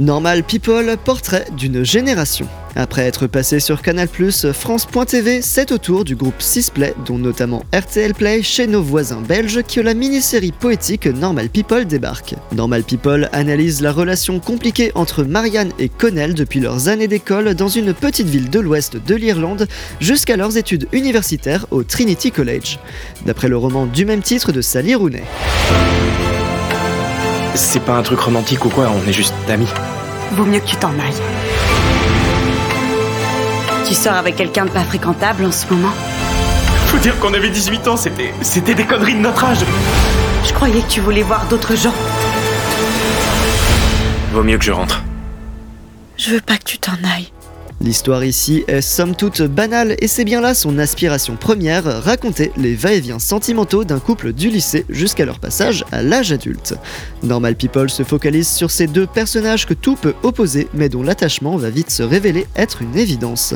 Normal People, portrait d'une génération. Après être passé sur Canal+, France.tv, c'est au tour du groupe Sisplay, dont notamment RTL Play, chez nos voisins belges, que la mini-série poétique Normal People débarque. Normal People analyse la relation compliquée entre Marianne et Connell depuis leurs années d'école dans une petite ville de l'ouest de l'Irlande jusqu'à leurs études universitaires au Trinity College. D'après le roman du même titre de Sally Rooney. C'est pas un truc romantique ou quoi, on est juste amis. Vaut mieux que tu t'en ailles. Tu sors avec quelqu'un de pas fréquentable en ce moment? Faut dire qu'on avait 18 ans, c'était. C'était des conneries de notre âge. Je croyais que tu voulais voir d'autres gens. Vaut mieux que je rentre. Je veux pas que tu t'en ailles. L'histoire ici est somme toute banale et c'est bien là son aspiration première, raconter les va-et-vient sentimentaux d'un couple du lycée jusqu'à leur passage à l'âge adulte. Normal People se focalise sur ces deux personnages que tout peut opposer mais dont l'attachement va vite se révéler être une évidence.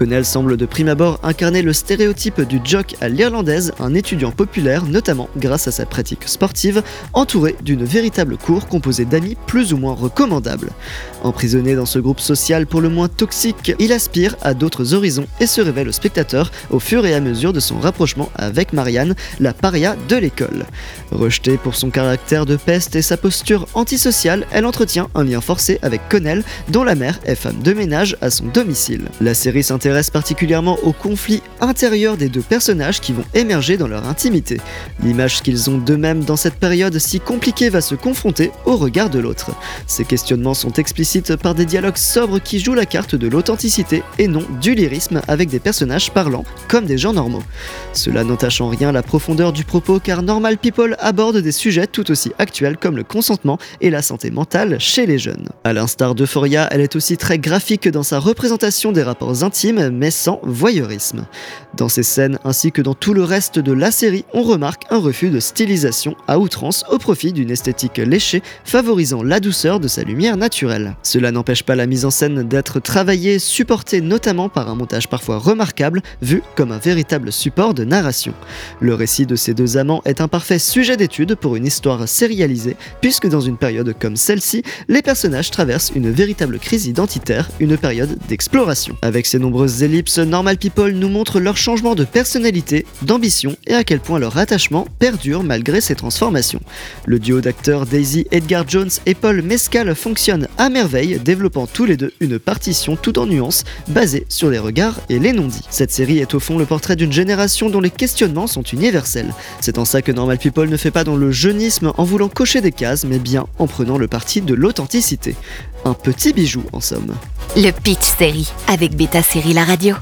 Connell semble de prime abord incarner le stéréotype du jock à l'irlandaise, un étudiant populaire notamment grâce à sa pratique sportive, entouré d'une véritable cour composée d'amis plus ou moins recommandables. Emprisonné dans ce groupe social pour le moins toxique il aspire à d'autres horizons et se révèle au spectateur au fur et à mesure de son rapprochement avec Marianne, la paria de l'école. Rejetée pour son caractère de peste et sa posture antisociale, elle entretient un lien forcé avec Connell, dont la mère est femme de ménage à son domicile. La série s'intéresse particulièrement aux conflits intérieurs des deux personnages qui vont émerger dans leur intimité. L'image qu'ils ont d'eux-mêmes dans cette période si compliquée va se confronter au regard de l'autre. Ces questionnements sont explicites par des dialogues sobres qui jouent la carte de l'autre et non du lyrisme avec des personnages parlant comme des gens normaux. Cela n'entache en rien la profondeur du propos car Normal People aborde des sujets tout aussi actuels comme le consentement et la santé mentale chez les jeunes. A l'instar d'Euphoria, elle est aussi très graphique dans sa représentation des rapports intimes mais sans voyeurisme. Dans ces scènes ainsi que dans tout le reste de la série, on remarque un refus de stylisation à outrance au profit d'une esthétique léchée favorisant la douceur de sa lumière naturelle. Cela n'empêche pas la mise en scène d'être travaillée supporté notamment par un montage parfois remarquable, vu comme un véritable support de narration. Le récit de ces deux amants est un parfait sujet d'étude pour une histoire sérialisée, puisque dans une période comme celle-ci, les personnages traversent une véritable crise identitaire, une période d'exploration. Avec ses nombreuses ellipses, Normal People nous montre leur changement de personnalité, d'ambition et à quel point leur attachement perdure malgré ces transformations. Le duo d'acteurs Daisy Edgar Jones et Paul Mescal fonctionne à merveille, développant tous les deux une partition tout en nuances, basée sur les regards et les non-dits. Cette série est au fond le portrait d'une génération dont les questionnements sont universels. C'est en ça que Normal People ne fait pas dans le jeunisme en voulant cocher des cases, mais bien en prenant le parti de l'authenticité. Un petit bijou en somme. Le Pitch Série avec Beta Série La Radio.